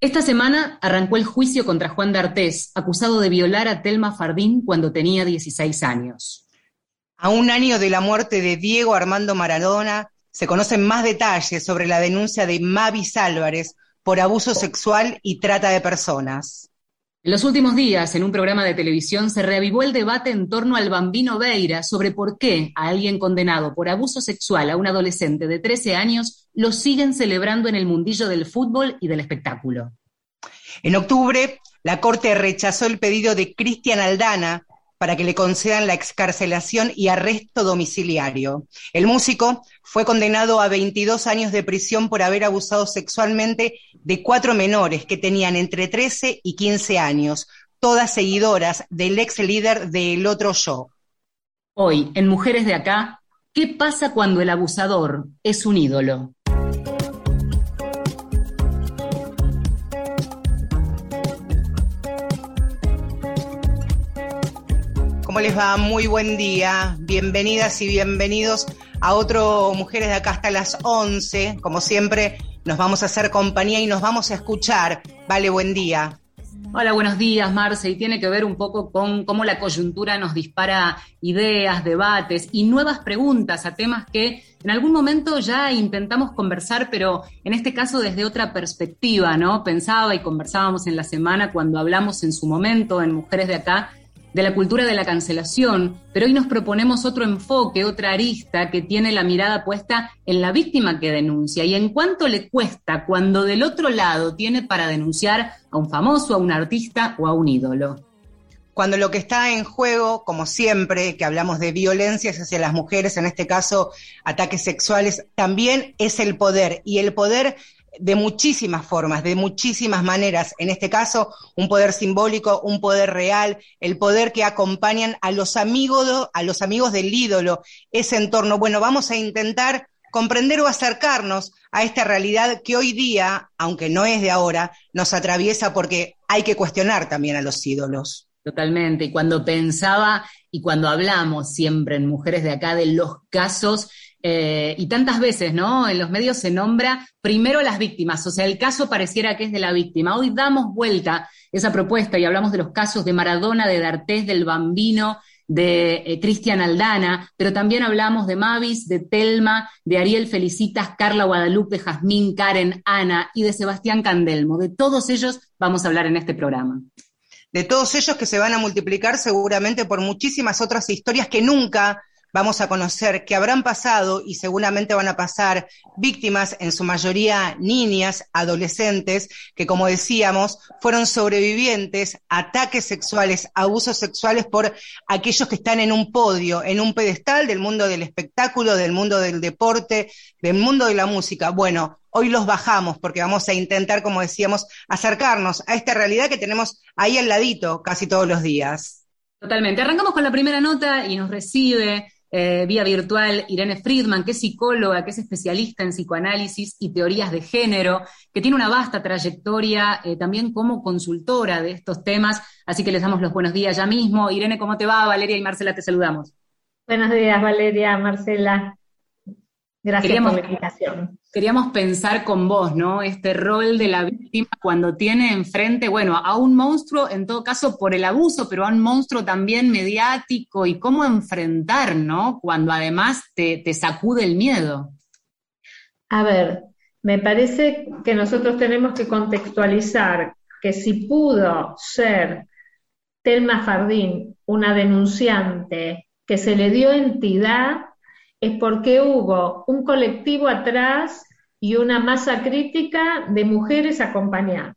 Esta semana arrancó el juicio contra Juan D'Artés, acusado de violar a Telma Fardín cuando tenía 16 años. A un año de la muerte de Diego Armando Maradona, se conocen más detalles sobre la denuncia de Mavis Álvarez por abuso sexual y trata de personas. En los últimos días, en un programa de televisión, se reavivó el debate en torno al bambino Beira sobre por qué a alguien condenado por abuso sexual a un adolescente de 13 años lo siguen celebrando en el mundillo del fútbol y del espectáculo. En octubre, la Corte rechazó el pedido de Cristian Aldana para que le concedan la excarcelación y arresto domiciliario. El músico fue condenado a 22 años de prisión por haber abusado sexualmente de cuatro menores que tenían entre 13 y 15 años, todas seguidoras del ex líder de El Otro Yo. Hoy, en Mujeres de Acá, ¿qué pasa cuando el abusador es un ídolo? Les va? Muy buen día. Bienvenidas y bienvenidos a otro Mujeres de acá hasta las 11. Como siempre, nos vamos a hacer compañía y nos vamos a escuchar. Vale, buen día. Hola, buenos días, Marce. Y tiene que ver un poco con cómo la coyuntura nos dispara ideas, debates y nuevas preguntas a temas que en algún momento ya intentamos conversar, pero en este caso desde otra perspectiva, ¿no? Pensaba y conversábamos en la semana cuando hablamos en su momento en Mujeres de Acá de la cultura de la cancelación, pero hoy nos proponemos otro enfoque, otra arista que tiene la mirada puesta en la víctima que denuncia y en cuánto le cuesta cuando del otro lado tiene para denunciar a un famoso, a un artista o a un ídolo. Cuando lo que está en juego, como siempre, que hablamos de violencias hacia las mujeres, en este caso ataques sexuales, también es el poder. Y el poder de muchísimas formas, de muchísimas maneras. En este caso, un poder simbólico, un poder real, el poder que acompañan a los amigos, a los amigos del ídolo, ese entorno. Bueno, vamos a intentar comprender o acercarnos a esta realidad que hoy día, aunque no es de ahora, nos atraviesa porque hay que cuestionar también a los ídolos. Totalmente. Y cuando pensaba y cuando hablamos siempre en Mujeres de acá de los casos eh, y tantas veces, ¿no? En los medios se nombra primero a las víctimas, o sea, el caso pareciera que es de la víctima. Hoy damos vuelta esa propuesta y hablamos de los casos de Maradona, de D'Artés, del Bambino, de eh, Cristian Aldana, pero también hablamos de Mavis, de Telma, de Ariel Felicitas, Carla Guadalupe, Jazmín, Karen, Ana y de Sebastián Candelmo. De todos ellos vamos a hablar en este programa de todos ellos que se van a multiplicar seguramente por muchísimas otras historias que nunca vamos a conocer que habrán pasado y seguramente van a pasar víctimas, en su mayoría niñas, adolescentes, que como decíamos, fueron sobrevivientes ataques sexuales, abusos sexuales por aquellos que están en un podio, en un pedestal del mundo del espectáculo, del mundo del deporte, del mundo de la música. Bueno, hoy los bajamos porque vamos a intentar, como decíamos, acercarnos a esta realidad que tenemos ahí al ladito casi todos los días. Totalmente. Arrancamos con la primera nota y nos recibe eh, vía virtual Irene Friedman, que es psicóloga, que es especialista en psicoanálisis y teorías de género, que tiene una vasta trayectoria eh, también como consultora de estos temas. Así que les damos los buenos días ya mismo. Irene, ¿cómo te va? Valeria y Marcela, te saludamos. Buenos días, Valeria, Marcela. Gracias por la invitación. Queríamos pensar con vos, ¿no? Este rol de la víctima cuando tiene enfrente, bueno, a un monstruo, en todo caso por el abuso, pero a un monstruo también mediático y cómo enfrentar, ¿no? Cuando además te, te sacude el miedo. A ver, me parece que nosotros tenemos que contextualizar que si pudo ser Telma Fardín una denunciante que se le dio entidad es porque hubo un colectivo atrás y una masa crítica de mujeres acompañando.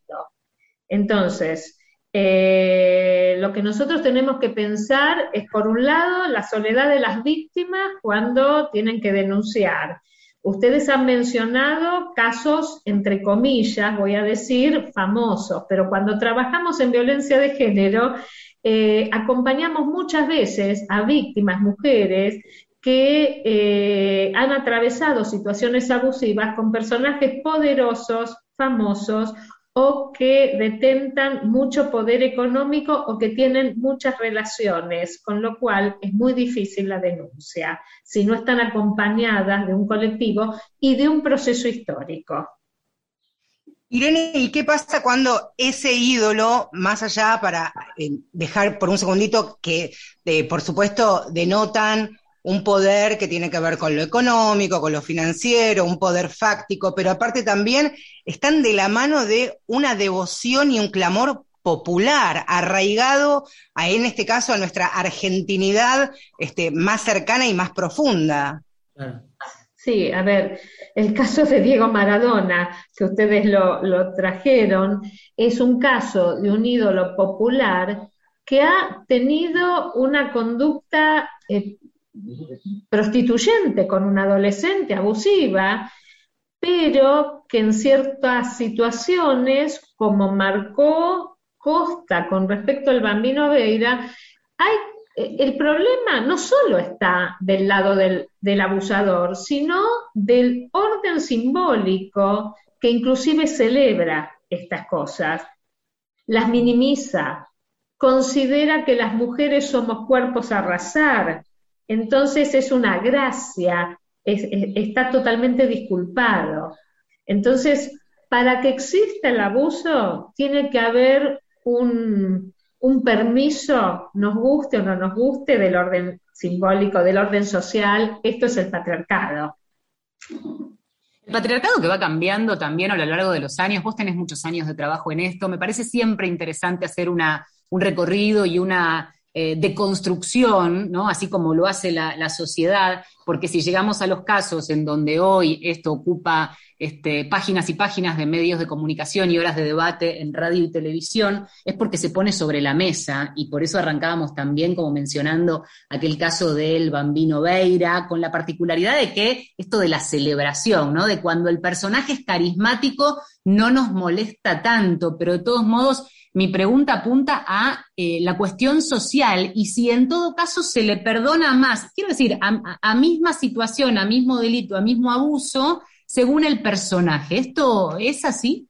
Entonces, eh, lo que nosotros tenemos que pensar es, por un lado, la soledad de las víctimas cuando tienen que denunciar. Ustedes han mencionado casos, entre comillas, voy a decir, famosos, pero cuando trabajamos en violencia de género, eh, acompañamos muchas veces a víctimas, mujeres, que eh, han atravesado situaciones abusivas con personajes poderosos, famosos o que detentan mucho poder económico o que tienen muchas relaciones, con lo cual es muy difícil la denuncia si no están acompañadas de un colectivo y de un proceso histórico. Irene, ¿y qué pasa cuando ese ídolo, más allá para eh, dejar por un segundito que, eh, por supuesto, denotan un poder que tiene que ver con lo económico, con lo financiero, un poder fáctico, pero aparte también están de la mano de una devoción y un clamor popular, arraigado a, en este caso a nuestra argentinidad este, más cercana y más profunda. Sí, a ver, el caso de Diego Maradona, que ustedes lo, trajeron, es un caso de un ídolo popular que ha tenido una conducta eh, prostituyente con una adolescente abusiva, pero que en ciertas situaciones, como marcó Costa con respecto al bambino Veira, eh, el problema no solo está del lado del, abusador, sino del orden simbólico que inclusive celebra estas cosas, las minimiza, considera que las mujeres somos cuerpos a arrasar, entonces es una gracia, está totalmente disculpado. Entonces, para que exista el abuso, tiene que haber un, un permiso, nos guste o no nos guste, del orden simbólico, del orden social. Esto es el patriarcado. El patriarcado que va cambiando también a lo largo de los años, vos tenés muchos años de trabajo en esto, me parece siempre interesante hacer una, un recorrido y una eh, de construcción, ¿no? así como lo hace la, sociedad, porque si llegamos a los casos en donde hoy esto ocupa este, páginas y páginas de medios de comunicación y horas de debate en radio y televisión, es porque se pone sobre la mesa y por eso arrancábamos también como mencionando aquel caso del bambino Veira, con la particularidad de que esto de la celebración, ¿no? de cuando el personaje es carismático, no nos molesta tanto, pero de todos modos mi pregunta apunta a eh, la cuestión social y si en todo caso se le perdona más, quiero decir, a, misma situación, a mismo delito, a mismo abuso, según el personaje. ¿Esto es así?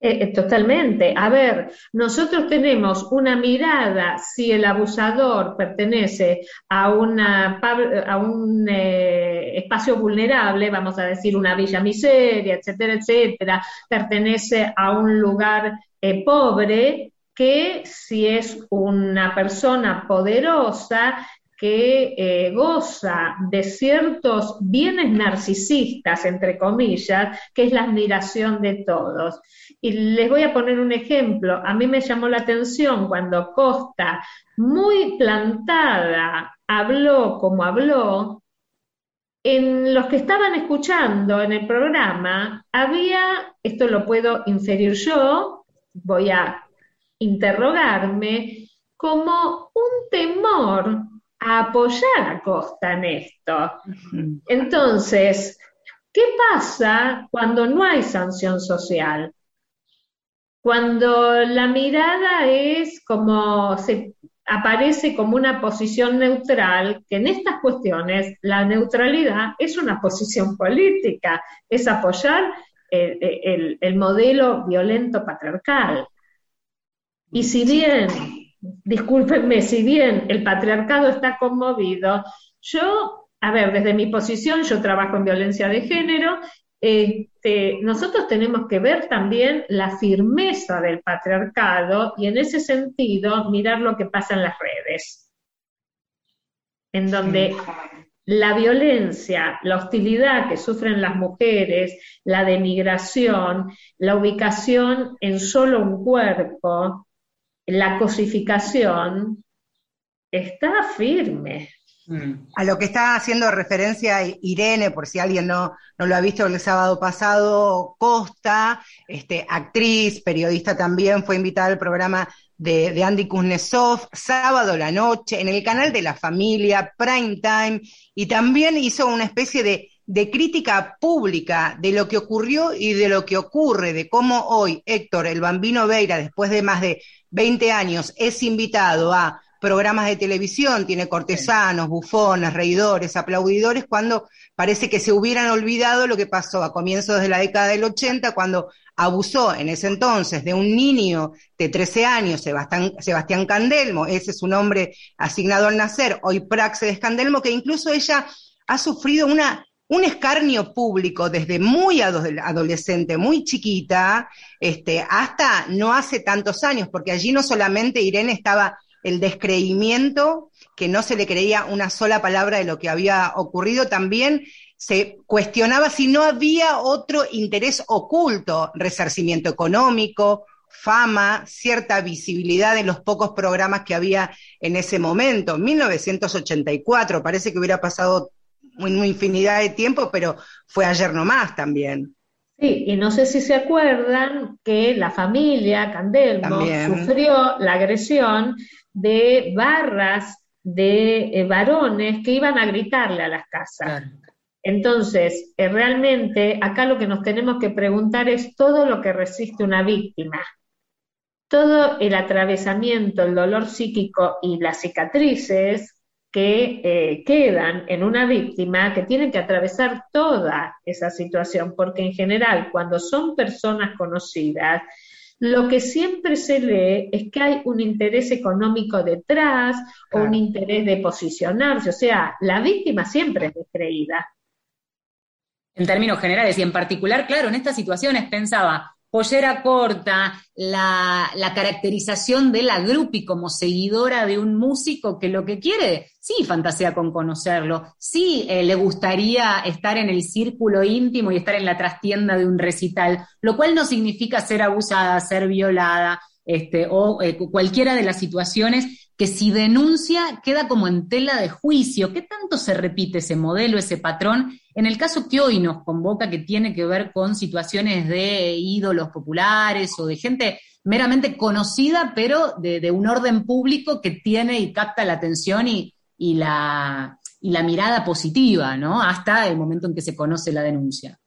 Eh, eh, totalmente. A ver, nosotros tenemos una mirada si el abusador pertenece a, una, un espacio vulnerable, vamos a decir una villa miseria, etcétera, etcétera, pertenece a un lugar eh, pobre que si es una persona poderosa que eh, goza de ciertos bienes narcisistas, entre comillas, que es la admiración de todos. Y les voy a poner un ejemplo. A mí me llamó la atención cuando Costa, muy plantada, habló como habló, en los que estaban escuchando en el programa había, esto lo puedo inferir yo, voy a interrogarme como un temor a apoyar a Costa en esto. Entonces, ¿qué pasa cuando no hay sanción social? Cuando la mirada es como se aparece como una posición neutral, que en estas cuestiones la neutralidad es una posición política, es apoyar el, modelo violento patriarcal. Y si bien, discúlpenme, si bien el patriarcado está conmovido, yo, a ver, desde mi posición, yo trabajo en violencia de género, este, nosotros tenemos que ver también la firmeza del patriarcado y en ese sentido mirar lo que pasa en las redes, en donde la violencia, la hostilidad que sufren las mujeres, la denigración, la ubicación en solo un cuerpo, la cosificación, está firme. A lo que está haciendo referencia Irene, por si alguien no, no lo ha visto el sábado pasado, Costa, este, actriz, periodista también, fue invitada al programa de, Andy Kuznetsov, sábado la noche, en el canal de la familia, Prime Time, y también hizo una especie de, de crítica pública de lo que ocurrió y de lo que ocurre, de cómo hoy Héctor, el bambino Veira, después de más de 20 años, es invitado a programas de televisión, tiene cortesanos, bufones, reidores, aplaudidores, cuando parece que se hubieran olvidado lo que pasó a comienzos de la década del 80, cuando abusó en ese entonces de un niño de 13 años, Sebastián, Candelmo, ese es su nombre asignado al nacer, hoy Praxedes Candelmo, que incluso ella ha sufrido un escarnio público desde muy adolescente, muy chiquita, este, hasta no hace tantos años, porque allí no solamente Irene estaba el descreimiento, que no se le creía una sola palabra de lo que había ocurrido, también se cuestionaba si no había otro interés oculto, resarcimiento económico, fama, cierta visibilidad en los pocos programas que había en ese momento. 1984, parece que hubiera pasado una infinidad de tiempo, pero fue ayer nomás también. Sí, y no sé si se acuerdan que la familia Candelmo sufrió la agresión de barras de eh, varones que iban a gritarle a las casas. Entonces, eh, realmente acá lo que nos tenemos que preguntar es todo lo que resiste una víctima, todo el atravesamiento, el dolor psíquico y las cicatrices que eh, quedan en una víctima que tienen que atravesar toda esa situación, porque en general cuando son personas conocidas, lo que siempre se lee es que hay un interés económico detrás o un interés de posicionarse, o sea, la víctima siempre es descreída. En términos generales y en particular, claro, en estas situaciones pensaba, pollera corta, la, caracterización de la grupi como seguidora de un músico que lo que quiere, sí fantasea con conocerlo, sí eh, le gustaría estar en el círculo íntimo y estar en la trastienda de un recital, lo cual no significa ser abusada, ser violada, este, o eh, cualquiera de las situaciones que si denuncia queda como en tela de juicio. ¿Qué tanto se repite ese modelo, ese patrón? En el caso que hoy nos convoca, que tiene que ver con situaciones de ídolos populares o de gente meramente conocida, pero de, un orden público que tiene y capta la atención y, la, y la mirada positiva, ¿no? Hasta el momento en que se conoce la denuncia.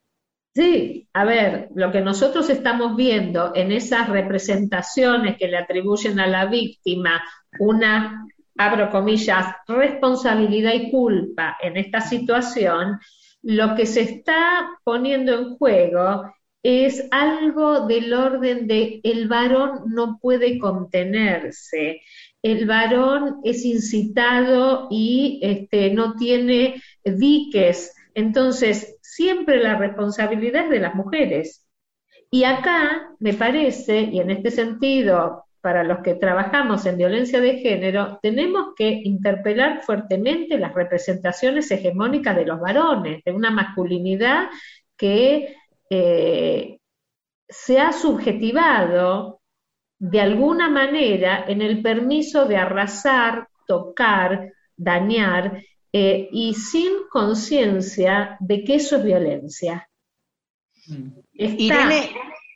Sí, a ver, lo que nosotros estamos viendo en esas representaciones que le atribuyen a la víctima una, abro comillas, responsabilidad y culpa en esta situación, lo que se está poniendo en juego es algo del orden de el varón no puede contenerse, el varón es incitado y este, no tiene diques. Entonces, siempre la responsabilidad es de las mujeres. Y acá me parece, y en este sentido, para los que trabajamos en violencia de género, tenemos que interpelar fuertemente las representaciones hegemónicas de los varones, de una masculinidad que eh, se ha subjetivado de alguna manera en el permiso de arrasar, tocar, dañar eh, y sin conciencia de que eso es violencia. Mm. Irene,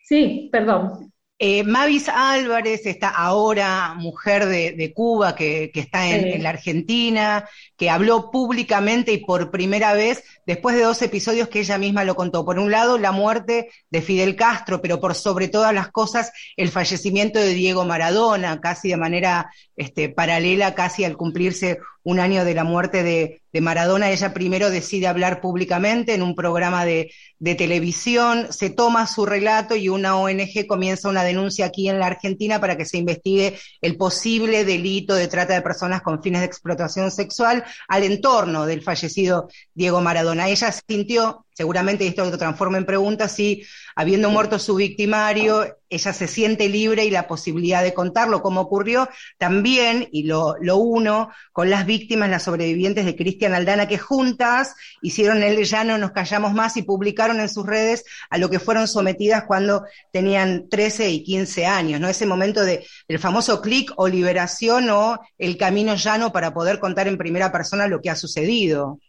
sí, perdón. Eh, Mavis Álvarez, está ahora mujer de, Cuba, que, está en, la Argentina, que habló públicamente y por primera vez, después de dos episodios que ella misma lo contó. Por un lado, la muerte de Fidel Castro, pero por sobre todas las cosas, el fallecimiento de Diego Maradona, casi de manera este, paralela, casi al cumplirse un año de la muerte de, Maradona, ella primero decide hablar públicamente en un programa de, televisión, se toma su relato y una ONG comienza una denuncia aquí en la Argentina para que se investigue el posible delito de trata de personas con fines de explotación sexual al entorno del fallecido Diego Maradona. Ella sintió seguramente esto lo transforma en pregunta si, habiendo muerto su victimario, ella se siente libre y la posibilidad de contarlo, como ocurrió también, y lo, uno, con las víctimas, las sobrevivientes de Cristian Aldana, que juntas hicieron el Ya no nos callamos más y publicaron en sus redes a lo que fueron sometidas cuando tenían 13 y 15 años, ¿no? Ese momento de, del famoso clic o liberación o el camino llano para poder contar en primera persona lo que ha sucedido.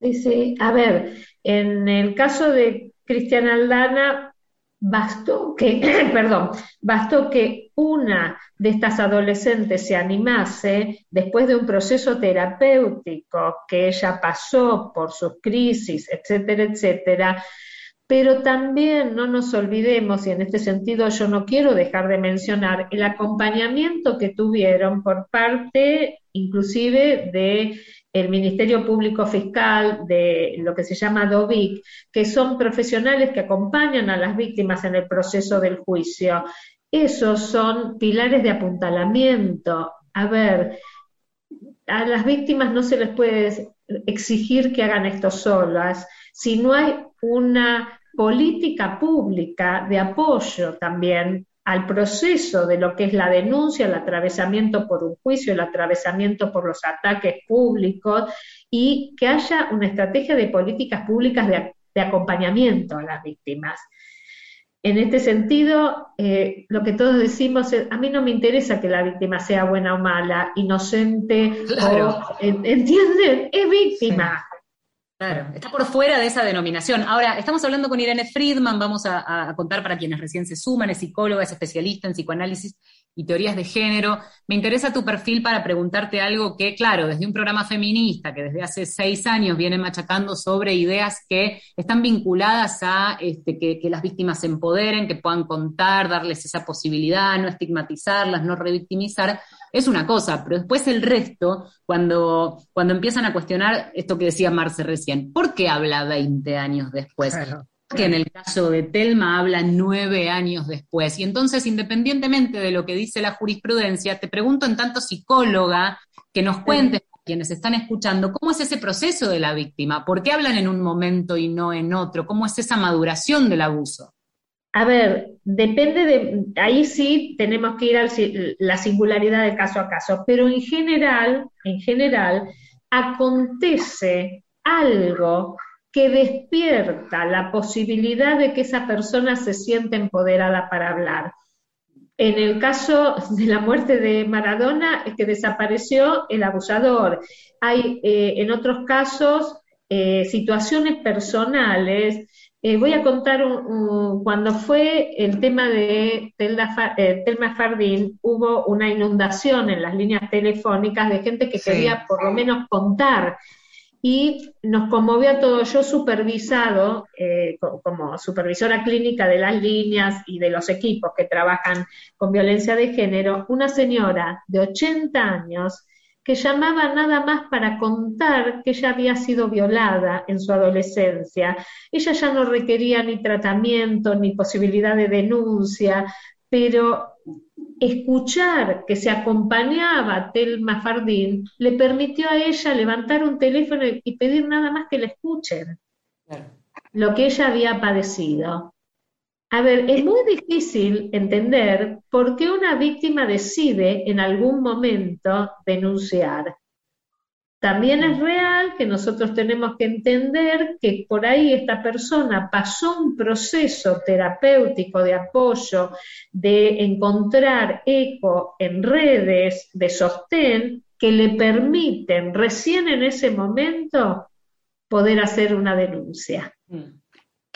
Sí, a ver, en el caso de Cristian Aldana, bastó que, perdón, bastó que una de estas adolescentes se animase después de un proceso terapéutico que ella pasó por sus crisis, etcétera, etcétera. Pero también no nos olvidemos, y en este sentido yo no quiero dejar de mencionar el acompañamiento que tuvieron por parte inclusive de el Ministerio Público Fiscal, de lo que se llama DOVIC, que son profesionales que acompañan a las víctimas en el proceso del juicio. Esos son pilares de apuntalamiento. A ver, a las víctimas no se les puede exigir que hagan esto solas, si no hay una política pública de apoyo también al proceso de lo que es la denuncia, el atravesamiento por un juicio, el atravesamiento por los ataques públicos y que haya una estrategia de políticas públicas de, acompañamiento a las víctimas. En este sentido, eh, lo que todos decimos es, a mí no me interesa que la víctima sea buena o mala, inocente, o, ¿entienden? Es víctima. Claro, está por fuera de esa denominación. Ahora, estamos hablando con Irene Friedman, vamos a, contar para quienes recién se suman, es psicóloga, es especialista en psicoanálisis y teorías de género. Me interesa tu perfil para preguntarte algo que, claro, desde un programa feminista que desde hace seis años viene machacando sobre ideas que están vinculadas a este, que, que las víctimas se empoderen, que puedan contar, darles esa posibilidad, no estigmatizarlas, no revictimizar es una cosa, pero después el resto, cuando, cuando empiezan a cuestionar esto que decía Marce recién, ¿por qué habla 20 años después? Que en el caso de Telma habla nueve años después. Y entonces, independientemente de lo que dice la jurisprudencia, te pregunto en tanto psicóloga que nos cuentes quienes están escuchando, ¿cómo es ese proceso de la víctima? ¿Por qué hablan en un momento y no en otro? ¿Cómo es esa maduración del abuso? A ver, depende de, ahí sí tenemos que ir a la singularidad de caso a caso, pero en general, en general, acontece algo que despierta la posibilidad de que esa persona se sienta empoderada para hablar. En el caso de la muerte de Maradona, es que desapareció el abusador. Hay eh, en otros casos eh, situaciones personales eh, voy a contar cuando fue el tema de eh, Telma Fardín, hubo una inundación en las líneas telefónicas de gente que quería por lo menos contar y nos conmovió a todos. Yo supervisado, eh, como supervisora clínica de las líneas y de los equipos que trabajan con violencia de género, una señora de 80 años que llamaba nada más para contar que ella había sido violada en su adolescencia. Ella ya no requería ni tratamiento ni posibilidad de denuncia, pero escuchar que se acompañaba a Telma Fardín le permitió a ella levantar un teléfono y pedir nada más que le escuchen lo que ella había padecido. A ver, es muy difícil entender por qué una víctima decide en algún momento denunciar. También es real que nosotros tenemos que entender que por ahí esta persona pasó un proceso terapéutico de apoyo, de encontrar eco en redes de sostén que le permiten recién en ese momento poder hacer una denuncia. Mm.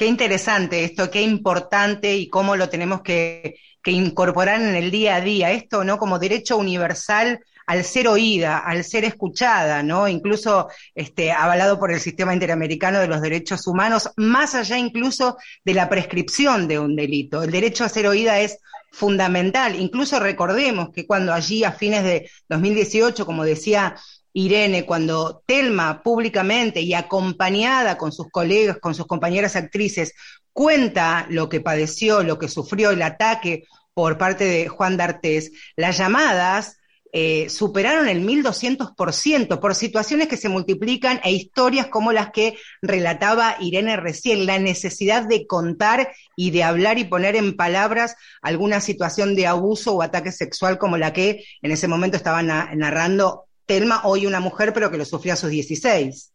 Qué interesante esto, qué importante y cómo lo tenemos que, incorporar en el día a día. Esto, ¿no? Como derecho universal al ser oída, al ser escuchada, ¿no? Incluso este, avalado por el sistema interamericano de los derechos humanos, más allá incluso de la prescripción de un delito. El derecho a ser oída es fundamental. Incluso recordemos que cuando allí a fines de 2018, como decía Irene, cuando Telma públicamente y acompañada con sus colegas, con sus compañeras actrices, cuenta lo que padeció, lo que sufrió el ataque por parte de Juan D'Artés, las llamadas eh, superaron el 1200% por situaciones que se multiplican e historias como las que relataba Irene recién, la necesidad de contar y de hablar y poner en palabras alguna situación de abuso o ataque sexual como la que en ese momento estaba narrando Telma, hoy una mujer, pero que lo sufrió a sus 16.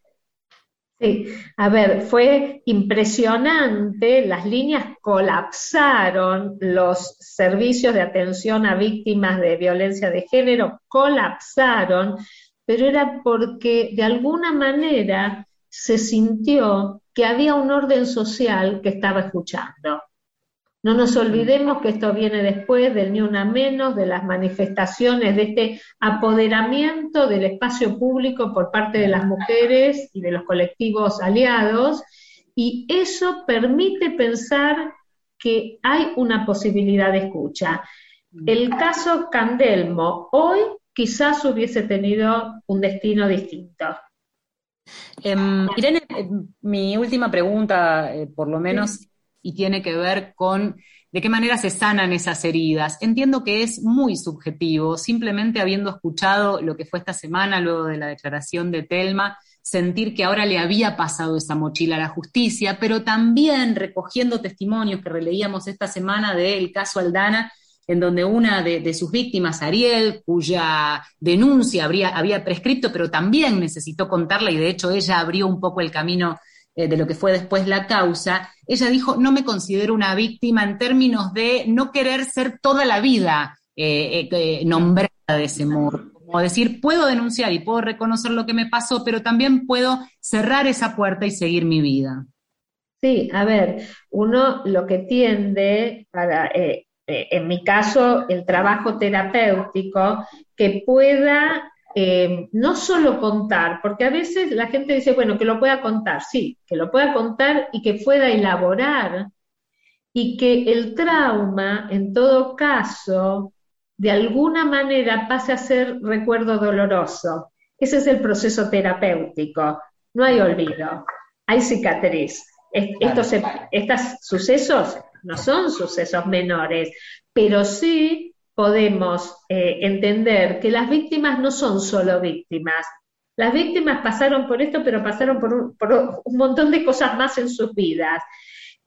Sí, a ver, fue impresionante, las líneas colapsaron, los servicios de atención a víctimas de violencia de género colapsaron, pero era porque de alguna manera se sintió que había un orden social que estaba escuchando. No nos olvidemos que esto viene después del ni una menos, de las manifestaciones, de este apoderamiento del espacio público por parte de las mujeres y de los colectivos aliados, y eso permite pensar que hay una posibilidad de escucha. El caso Candelmo hoy quizás hubiese tenido un destino distinto. Em, Irene, em, mi última pregunta, eh, por lo menos, y tiene que ver con de qué manera se sanan esas heridas. Entiendo que es muy subjetivo, simplemente habiendo escuchado lo que fue esta semana luego de la declaración de Telma, sentir que ahora le había pasado esa mochila a la justicia, pero también recogiendo testimonios que releíamos esta semana del caso Aldana, en donde una de, sus víctimas, Ariel, cuya denuncia habría, había prescripto, pero también necesitó contarla y de hecho ella abrió un poco el camino eh, de lo que fue después la causa, ella dijo, no me considero una víctima en términos de no querer ser toda la vida eh, eh, nombrada de ese modo como decir, puedo denunciar y puedo reconocer lo que me pasó, pero también puedo cerrar esa puerta y seguir mi vida. Sí, a ver, uno lo que tiende para, en mi caso, el trabajo terapéutico, que pueda eh, no solo contar, porque a veces la gente dice, bueno, que lo pueda contar, sí, que lo pueda contar y que pueda elaborar y que el trauma, en todo caso, de alguna manera pase a ser recuerdo doloroso. Ese es el proceso terapéutico. No hay olvido, hay cicatriz. Estos, estos sucesos no son sucesos menores, pero sí podemos eh, entender que las víctimas no son solo víctimas. Las víctimas pasaron por esto, pero pasaron por un, montón de cosas más en sus vidas.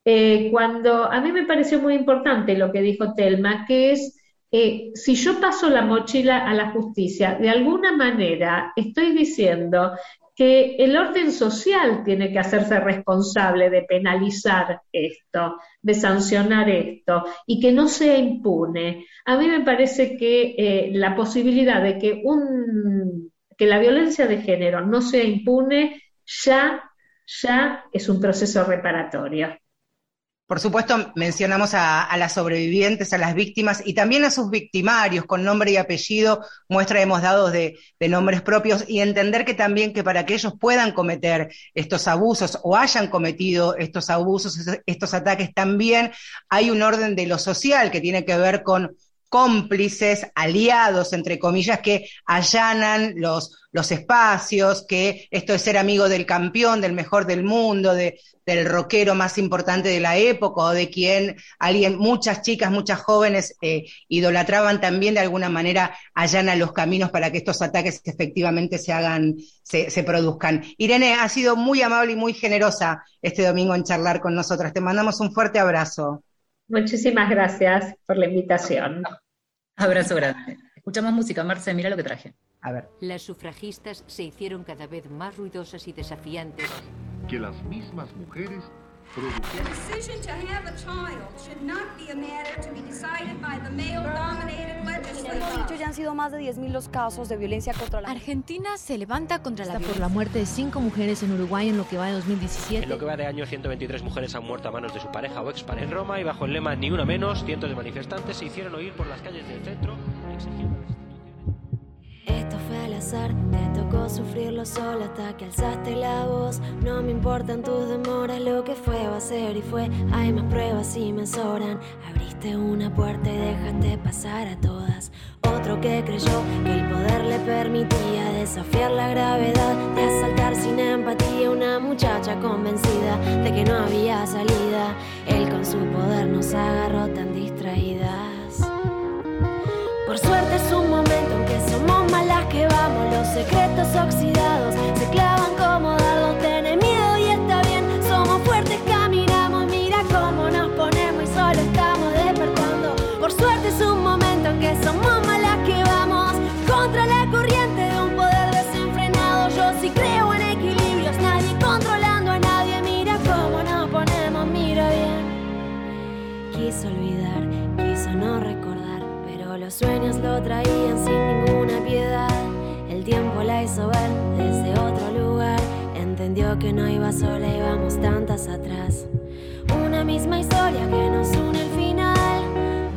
Eh, cuando a mí me pareció muy importante lo que dijo Telma, que es eh, si yo paso la mochila a la justicia, de alguna manera estoy diciendo que el orden social tiene que hacerse responsable de penalizar esto, de sancionar esto y que no sea impune. A mí me parece que eh, la posibilidad de que, un, que la violencia de género no sea impune ya, ya es un proceso reparatorio. Por supuesto, mencionamos a, las sobrevivientes, a las víctimas y también a sus victimarios con nombre y apellido, muestra hemos dado de, nombres propios y entender que también que para que ellos puedan cometer estos abusos o hayan cometido estos abusos, estos ataques, también hay un orden de lo social que tiene que ver con cómplices, aliados, entre comillas, que allanan los, los espacios, que esto es ser amigo del campeón, del mejor del mundo, de, del rockero más importante de la época, o de quien alguien, muchas chicas, muchas jóvenes eh, idolatraban también de alguna manera, allanan los caminos para que estos ataques efectivamente se hagan, se, se produzcan. Irene, ha sido muy amable y muy generosa este domingo en charlar con nosotras. Te mandamos un fuerte abrazo. Muchísimas gracias por la invitación. Abrazo grande. Escuchamos música, Marce, mira lo que traje. A ver. Las sufragistas se hicieron cada vez más ruidosas y desafiantes. Que las mismas mujeres ya han sido más de 10.000 los casos de violencia contra la Argentina se levanta contra la por la muerte de cinco mujeres en Uruguay en lo que va de 2017. En lo que va de año, 123 mujeres han muerto a manos de su pareja o expareja. En Roma y bajo el lema Ni una menos, cientos de manifestantes se hicieron oír por las calles del centro exigiendo te tocó sufrirlo solo hasta que alzaste la voz. No me importan tus demoras, lo que fue va a ser y fue. Hay más pruebas y me sobran. Abriste una puerta y dejaste pasar a todas. Otro que creyó que el poder le permitía desafiar la gravedad de asaltar sin empatía una muchacha convencida de que no había salida. Él con su poder nos agarró tan distraídas. Por suerte es un momento en que somos malas que vamos, los secretos oxidados se clavan sueños lo traían sin ninguna piedad. El tiempo la hizo ver desde otro lugar. Entendió que no iba sola, íbamos tantas atrás. Una misma historia que nos une al final.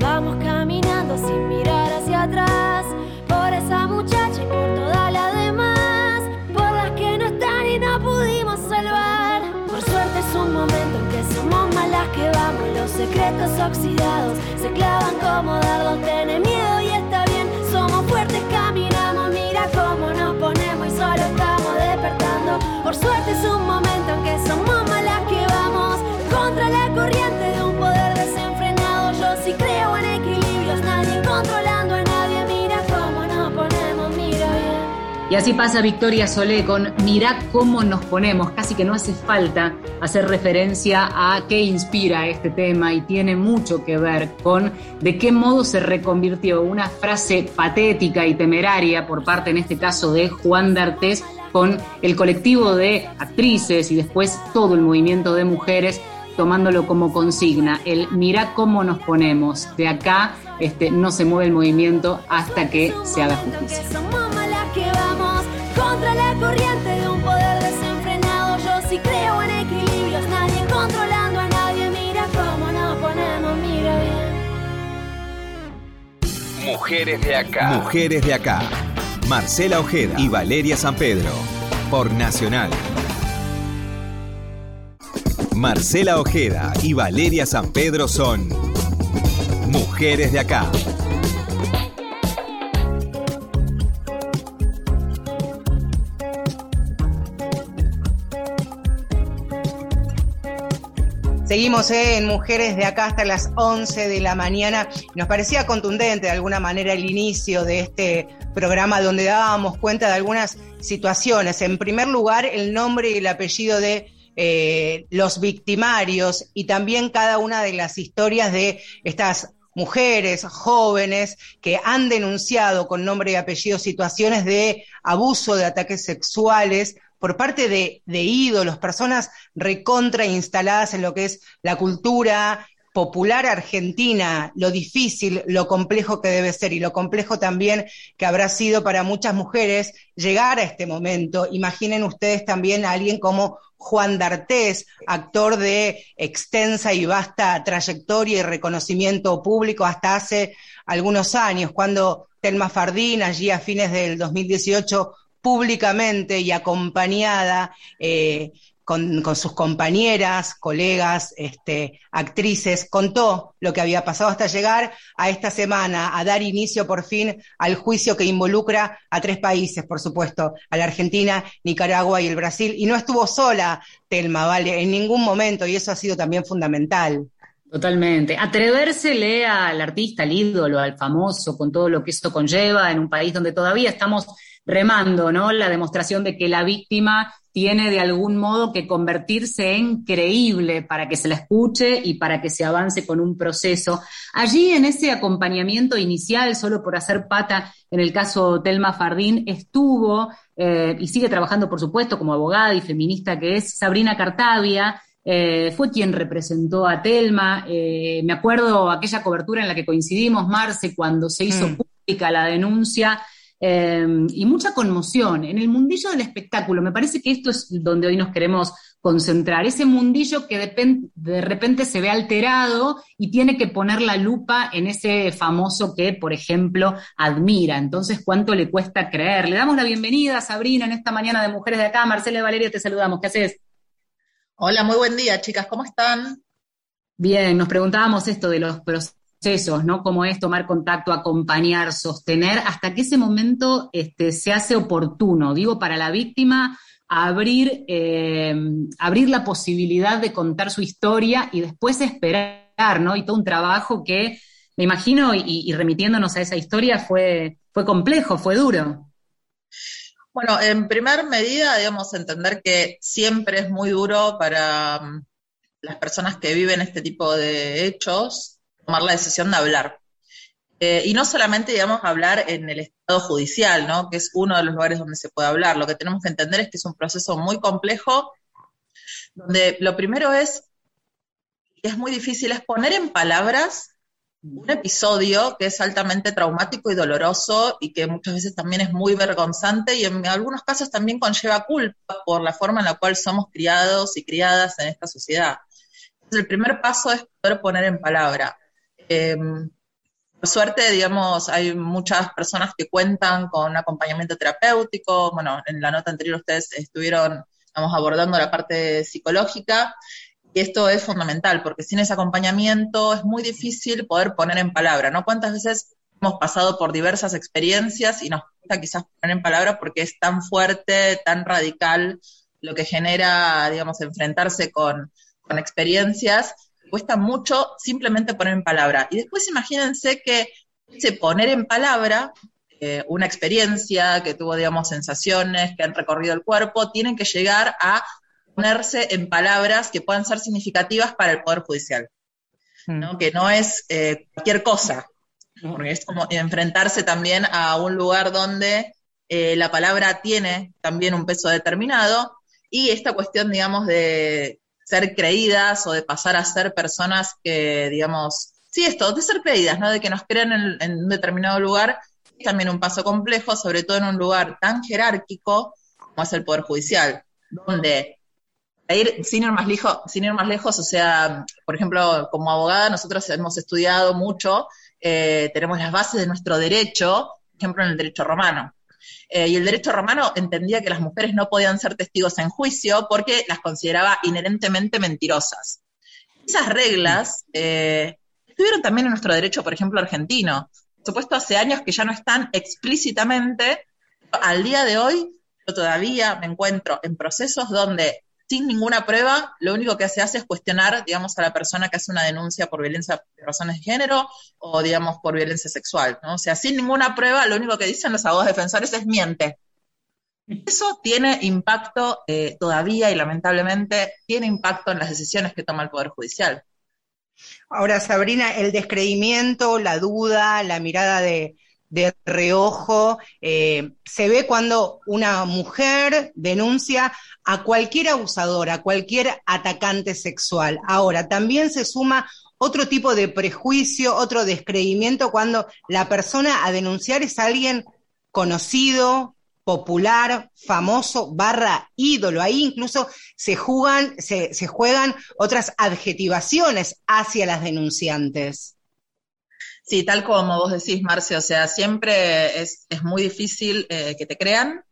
Vamos caminando sin mirar hacia atrás. Por esa muchacha y por toda la demás. Por las que no están y no pudimos salvar. Por suerte es un momento en que somos malas que vamos. Los secretos oxidados se clavan como dardos. Tiene miedo y está bien. Somos fuertes, caminamos. Mira cómo nos ponemos y solo estamos despertando. Por suerte es un momento Y así pasa Victoria Solé con Mirá cómo nos ponemos. Casi que no hace falta hacer referencia a qué inspira este tema y tiene mucho que ver con de qué modo se reconvirtió una frase patética y temeraria por parte, en este caso, de Juan D'Artés con el colectivo de actrices y después todo el movimiento de mujeres tomándolo como consigna, el mirá cómo nos ponemos. De acá este, no se mueve el movimiento hasta que se haga justicia contra la corriente de un poder desenfrenado. Yo sí creo en equilibrios, nadie controlando a nadie. Mira cómo nos ponemos, mira bien. Mujeres de acá. Mujeres de acá. Marcela Ojeda y Valeria San Pedro. Por Nacional. Marcela Ojeda y Valeria San Pedro son Mujeres de acá. Seguimos eh, en Mujeres de acá hasta las 11 de la mañana. Nos parecía contundente de alguna manera el inicio de este programa donde dábamos cuenta de algunas situaciones. En primer lugar, el nombre y el apellido de eh, los victimarios y también cada una de las historias de estas mujeres, jóvenes, que han denunciado con nombre y apellido situaciones de abuso, de ataques sexuales por parte de, ídolos, personas recontra instaladas en lo que es la cultura popular argentina, lo difícil, lo complejo que debe ser y lo complejo también que habrá sido para muchas mujeres llegar a este momento. Imaginen ustedes también a alguien como Juan D'Artés, actor de extensa y vasta trayectoria y reconocimiento público hasta hace algunos años, cuando Telma Fardín, allí a fines del 2018, públicamente y acompañada eh, con, sus compañeras, colegas, este, actrices, contó lo que había pasado hasta llegar a esta semana, a dar inicio por fin al juicio que involucra a tres países, por supuesto, a la Argentina, Nicaragua y el Brasil. Y no estuvo sola Telma, ¿vale? En ningún momento, y eso ha sido también fundamental. Totalmente. Atrevérsele al artista, al ídolo, al famoso, con todo lo que esto conlleva en un país donde todavía estamos remando, ¿no? La demostración de que la víctima tiene de algún modo que convertirse en creíble para que se la escuche y para que se avance con un proceso. Allí en ese acompañamiento inicial, solo por hacer pata, en el caso Telma Fardín, estuvo eh, y sigue trabajando, por supuesto, como abogada y feminista que es Sabrina Cartavia, eh, fue quien representó a Telma. Eh, me acuerdo aquella cobertura en la que coincidimos, Marce, cuando se hizo mm. pública la denuncia Em, y mucha conmoción. En el mundillo del espectáculo, me parece que esto es donde hoy nos queremos concentrar, ese mundillo que de, de repente se ve alterado y tiene que poner la lupa en ese famoso que, por ejemplo, admira. Entonces, ¿cuánto le cuesta creer? Le damos la bienvenida a Sabrina en esta mañana de Mujeres de Acá. Marcela y Valeria, te saludamos. ¿Qué haces? Hola, muy buen día, chicas. ¿Cómo están? Bien, nos preguntábamos esto de los procesos procesos, ¿no? Como es tomar contacto, acompañar, sostener, hasta que ese momento este, se hace oportuno, digo, para la víctima, abrir, eh, abrir la posibilidad de contar su historia y después esperar, ¿no? Y todo un trabajo que, me imagino, y, remitiéndonos a esa historia, fue, fue complejo, fue duro. Bueno, en primer medida, digamos, entender que siempre es muy duro para mm, las personas que viven este tipo de hechos, tomar la decisión de hablar. Eh, y no solamente, digamos, hablar en el estado judicial, ¿no? que es uno de los lugares donde se puede hablar. Lo que tenemos que entender es que es un proceso muy complejo, donde lo primero es, que es muy difícil, es poner en palabras un episodio que es altamente traumático y doloroso y que muchas veces también es muy vergonzante y en algunos casos también conlleva culpa por la forma en la cual somos criados y criadas en esta sociedad. Entonces, el primer paso es poder poner en palabra. Em, por suerte, digamos, hay muchas personas que cuentan con acompañamiento terapéutico. Bueno, en la nota anterior ustedes estuvieron, abordando la parte psicológica. Y esto es fundamental, porque sin ese acompañamiento es muy difícil poder poner en palabra, ¿no? ¿Cuántas veces hemos pasado por diversas experiencias y nos cuesta quizás poner en palabra porque es tan fuerte, tan radical lo que genera, digamos, enfrentarse con experiencias cuesta mucho simplemente poner en palabra. Y después imagínense que ese poner en palabra eh, una experiencia, que tuvo, digamos, sensaciones, que han recorrido el cuerpo, tienen que llegar a ponerse en palabras que puedan ser significativas para el Poder Judicial. ¿no? Mm. Que no es eh, cualquier cosa, porque es como enfrentarse también a un lugar donde eh, la palabra tiene también un peso determinado y esta cuestión, digamos, de ser creídas o de pasar a ser personas que, digamos, sí, esto, de ser creídas, ¿no? De que nos crean en, un determinado lugar, es también un paso complejo, sobre todo en un lugar tan jerárquico como es el Poder Judicial, donde sin ir más lejos, sin ir más lejos, o sea, por ejemplo, como abogada, nosotros hemos estudiado mucho, eh, tenemos las bases de nuestro derecho, por ejemplo, en el derecho romano. Eh, y el derecho romano entendía que las mujeres no podían ser testigos en juicio porque las consideraba inherentemente mentirosas. Esas reglas eh, estuvieron también en nuestro derecho, por ejemplo, argentino. Por supuesto, hace años que ya no están explícitamente. Al día de hoy, yo todavía me encuentro en procesos donde sin ninguna prueba, lo único que se hace es cuestionar, digamos, a la persona que hace una denuncia por violencia de razones de género o, digamos, por violencia sexual, ¿no? O sea, sin ninguna prueba, lo único que dicen los abogados defensores es miente. Eso tiene impacto eh, todavía y lamentablemente tiene impacto en las decisiones que toma el Poder Judicial. Ahora, Sabrina, el descreimiento, la duda, la mirada de, de reojo, eh, se ve cuando una mujer denuncia a cualquier abusador, a cualquier atacante sexual. Ahora, también se suma otro tipo de prejuicio, otro descreimiento cuando la persona a denunciar es alguien conocido, popular, famoso, barra ídolo. Ahí incluso se juegan, se, se juegan otras adjetivaciones hacia las denunciantes. Sí, tal como vos decís, Marce, o sea, siempre es, muy difícil eh, que te crean.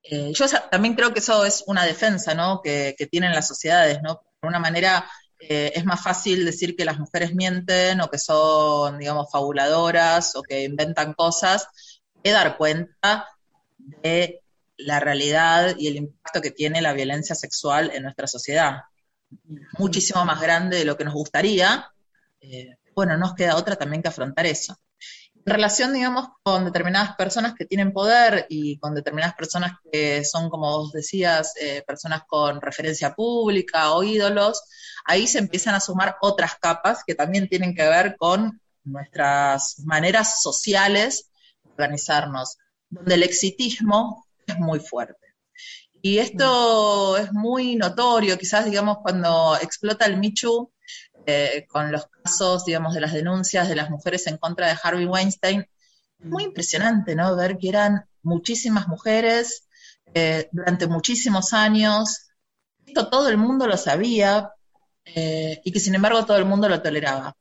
Eh, yo también creo que eso es una defensa, ¿no? Que, tienen las sociedades, ¿no? De una manera eh, es más fácil decir que las mujeres mienten o que son, digamos, fabuladoras o que inventan cosas que dar cuenta de la realidad y el impacto que tiene la violencia sexual en nuestra sociedad. Muchísimo más grande de lo que nos gustaría, bueno, nos queda otra también que afrontar eso. En relación, digamos, con determinadas personas que tienen poder y con determinadas personas que son, como vos decías, eh, personas con referencia pública o ídolos, ahí se empiezan a sumar otras capas que también tienen que ver con nuestras maneras sociales de organizarnos, donde el exitismo es muy fuerte. Y esto es muy notorio, quizás, digamos, cuando explota el Michu, eh, con los casos, digamos, de las denuncias de las mujeres en contra de Harvey Weinstein. Muy impresionante, ¿no? Ver que eran muchísimas mujeres eh, durante muchísimos años. Esto todo el mundo lo sabía eh, y que sin embargo todo el mundo lo toleraba.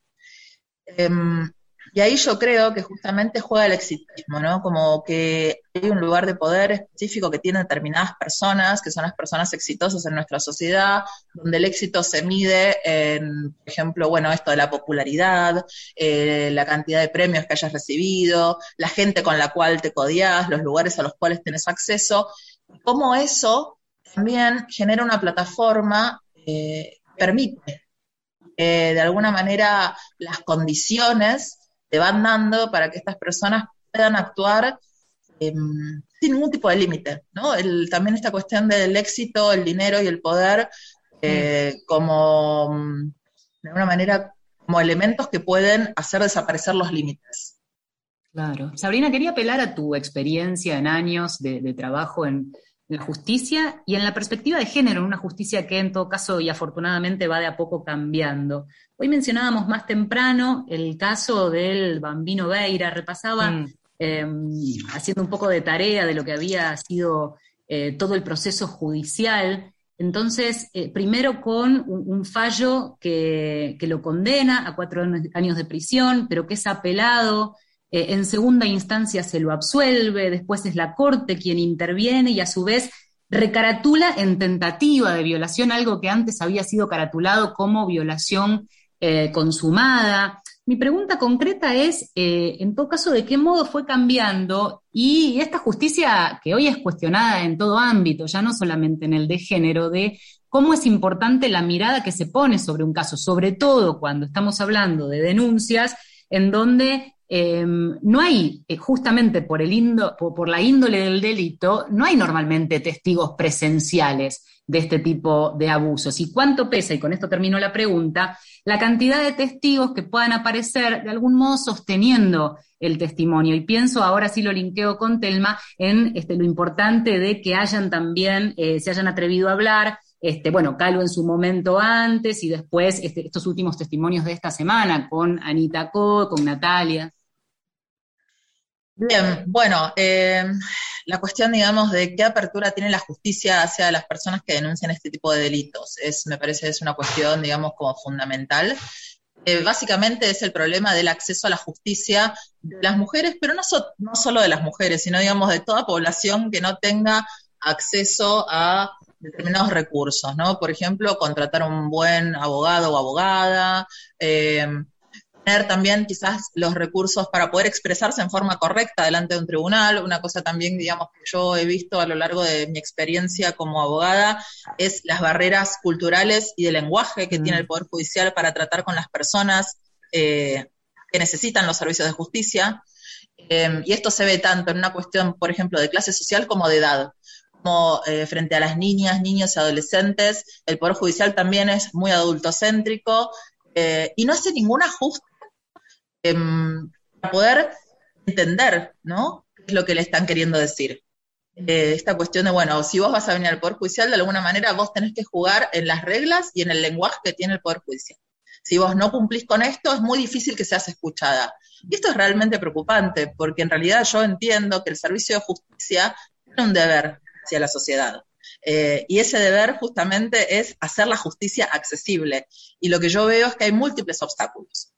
Em, y ahí yo creo que justamente juega el exitismo, ¿no? Como que hay un lugar de poder específico que tienen determinadas personas, que son las personas exitosas en nuestra sociedad, donde el éxito se mide en, por ejemplo, bueno, esto de la popularidad, eh, la cantidad de premios que hayas recibido, la gente con la cual te codias, los lugares a los cuales tienes acceso, cómo eso también genera una plataforma que permite eh, de alguna manera las condiciones te van dando para que estas personas puedan actuar em, sin ningún tipo de límite, ¿no? también esta cuestión del éxito, el dinero y el poder eh, mm. como, mm, de alguna manera, como elementos que pueden hacer desaparecer los límites. Claro. Sabrina, quería apelar a tu experiencia en años de, trabajo en, la justicia y en la perspectiva de género, una justicia que en todo caso y afortunadamente va de a poco cambiando. Hoy mencionábamos más temprano el caso del Bambino Beira, repasaba mm. em, haciendo un poco de tarea de lo que había sido eh, todo el proceso judicial. Entonces, eh, primero con un, fallo que, lo condena a cuatro años de prisión, pero que es apelado. Eh, en segunda instancia se lo absuelve, después es la Corte quien interviene y a su vez recaratula en tentativa de violación algo que antes había sido caratulado como violación eh, consumada. Mi pregunta concreta es, eh, en todo caso, ¿de qué modo fue cambiando? Y esta justicia que hoy es cuestionada en todo ámbito, ya no solamente en el de género, de cómo es importante la mirada que se pone sobre un caso, sobre todo cuando estamos hablando de denuncias en donde em, no hay, eh, justamente por, el por, la índole del delito, no hay normalmente testigos presenciales de este tipo de abusos. ¿Y cuánto pesa? Y con esto termino la pregunta, la cantidad de testigos que puedan aparecer de algún modo sosteniendo el testimonio. Y pienso, ahora sí lo linkeo con Telma, en este, lo importante de que hayan también, eh, se hayan atrevido a hablar, este, bueno, Calo en su momento antes y después este, estos últimos testimonios de esta semana con Anita Co, con Natalia. Bien, bueno, eh, la cuestión, digamos, de qué apertura tiene la justicia hacia las personas que denuncian este tipo de delitos, es, me parece, es una cuestión, digamos, como fundamental. Eh, básicamente es el problema del acceso a la justicia de las mujeres, pero no, no solo de las mujeres, sino, digamos, de toda población que no tenga acceso a determinados recursos, ¿no? Por ejemplo, contratar un buen abogado o abogada, eh, tener también quizás los recursos para poder expresarse en forma correcta delante de un tribunal. Una cosa también, digamos, que yo he visto a lo largo de mi experiencia como abogada es las barreras culturales y de lenguaje que tiene el mm. Poder Judicial para tratar con las personas eh, que necesitan los servicios de justicia. Eh, y esto se ve tanto en una cuestión, por ejemplo, de clase social como de edad como eh, frente a las niñas, niños y adolescentes, el Poder Judicial también es muy adultocéntrico eh, y no hace ningún ajuste em, para poder entender, ¿no? ¿Qué es lo que le están queriendo decir? Eh, esta cuestión de, bueno, si vos vas a venir al Poder Judicial, de alguna manera vos tenés que jugar en las reglas y en el lenguaje que tiene el Poder Judicial. Si vos no cumplís con esto, es muy difícil que seas escuchada. Y esto es realmente preocupante, porque en realidad yo entiendo que el servicio de justicia tiene un deber, hacia la sociedad. Eh, y ese deber justamente es hacer la justicia accesible. Y lo que yo veo es que hay múltiples obstáculos.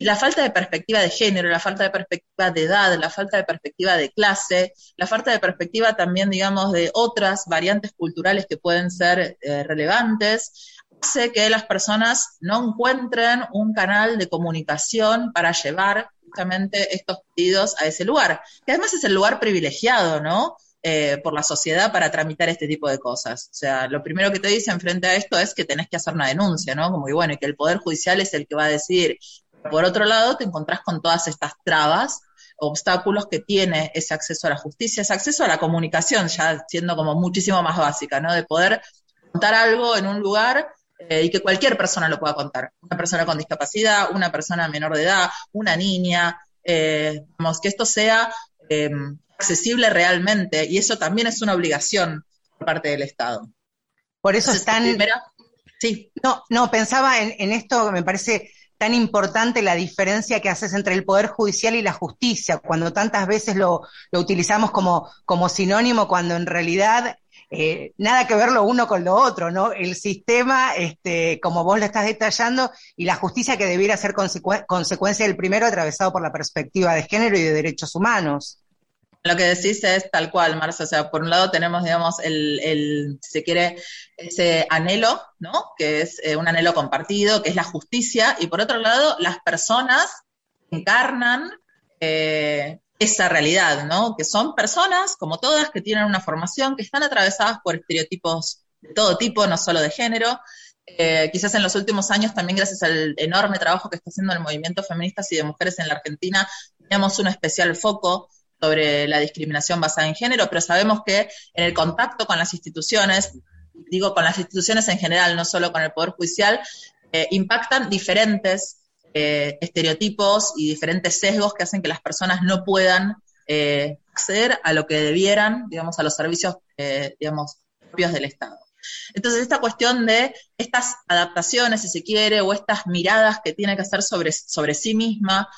La falta de perspectiva de género, la falta de perspectiva de edad, la falta de perspectiva de clase, la falta de perspectiva también, digamos, de otras variantes culturales que pueden ser eh, relevantes, hace que las personas no encuentren un canal de comunicación para llevar justamente estos pedidos a ese lugar, que además es el lugar privilegiado, ¿no? Eh, por la sociedad para tramitar este tipo de cosas. O sea, lo primero que te dicen frente a esto es que tenés que hacer una denuncia, ¿no? Como que bueno, y que el Poder Judicial es el que va a decidir. Por otro lado, te encontrás con todas estas trabas, obstáculos que tiene ese acceso a la justicia, ese acceso a la comunicación, ya siendo como muchísimo más básica, ¿no? De poder contar algo en un lugar eh, y que cualquier persona lo pueda contar. Una persona con discapacidad, una persona menor de edad, una niña, eh, que esto sea em, accesible realmente y eso también es una obligación por parte del Estado. Por eso están... Sí. No, no, pensaba en, en esto, me parece tan importante la diferencia que haces entre el Poder Judicial y la justicia, cuando tantas veces lo, utilizamos como, como sinónimo, cuando en realidad eh, nada que ver lo uno con lo otro, ¿no? El sistema, este, como vos lo estás detallando, y la justicia que debiera ser consecuencia del primero atravesado por la perspectiva de género y de derechos humanos. Lo que decís es tal cual, Marcia. O sea, por un lado tenemos, digamos, el, el si se quiere, ese anhelo, ¿no? Que es eh, un anhelo compartido, que es la justicia. Y por otro lado, las personas encarnan eh, esa realidad, ¿no? Que son personas, como todas, que tienen una formación, que están atravesadas por estereotipos de todo tipo, no solo de género. Eh, quizás en los últimos años, también gracias al enorme trabajo que está haciendo el movimiento feministas y de mujeres en la Argentina, tenemos un especial foco sobre la discriminación basada en género, pero sabemos que en el contacto con las instituciones, digo con las instituciones en general, no solo con el Poder Judicial, eh, impactan diferentes eh, estereotipos y diferentes sesgos que hacen que las personas no puedan eh, acceder a lo que debieran, digamos, a los servicios, digamos, propios del Estado. Entonces, esta cuestión de estas adaptaciones, si se quiere, o estas miradas que tiene que hacer sobre, sobre sí misma,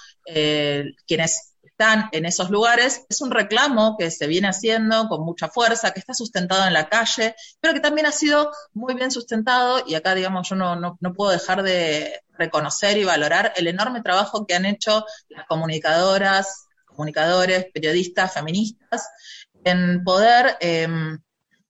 quienes están en esos lugares, es un reclamo que se viene haciendo con mucha fuerza, que está sustentado en la calle, pero que también ha sido muy bien sustentado y acá, digamos, yo no, no, puedo dejar de reconocer y valorar el enorme trabajo que han hecho las comunicadoras, comunicadores, periodistas, feministas, en poder em,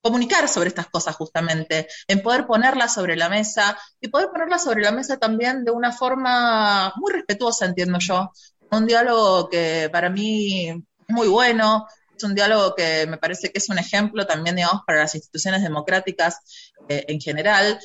comunicar sobre estas cosas justamente, en poder ponerlas sobre la mesa y poder ponerlas sobre la mesa también de una forma muy respetuosa, entiendo yo, un diálogo que para mí es muy bueno, es un diálogo que me parece que es un ejemplo también, digamos, para las instituciones democráticas eh, en general.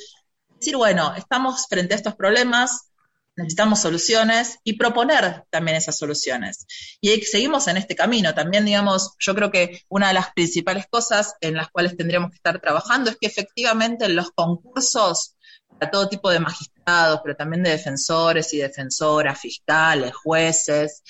Decir, bueno, estamos frente a estos problemas, necesitamos soluciones y proponer también esas soluciones. Y seguimos en este camino. También, digamos, yo creo que una de las principales cosas en las cuales tendríamos que estar trabajando es que efectivamente en los concursos para todo tipo de magistrados, pero también de defensores y defensoras, fiscales, jueces,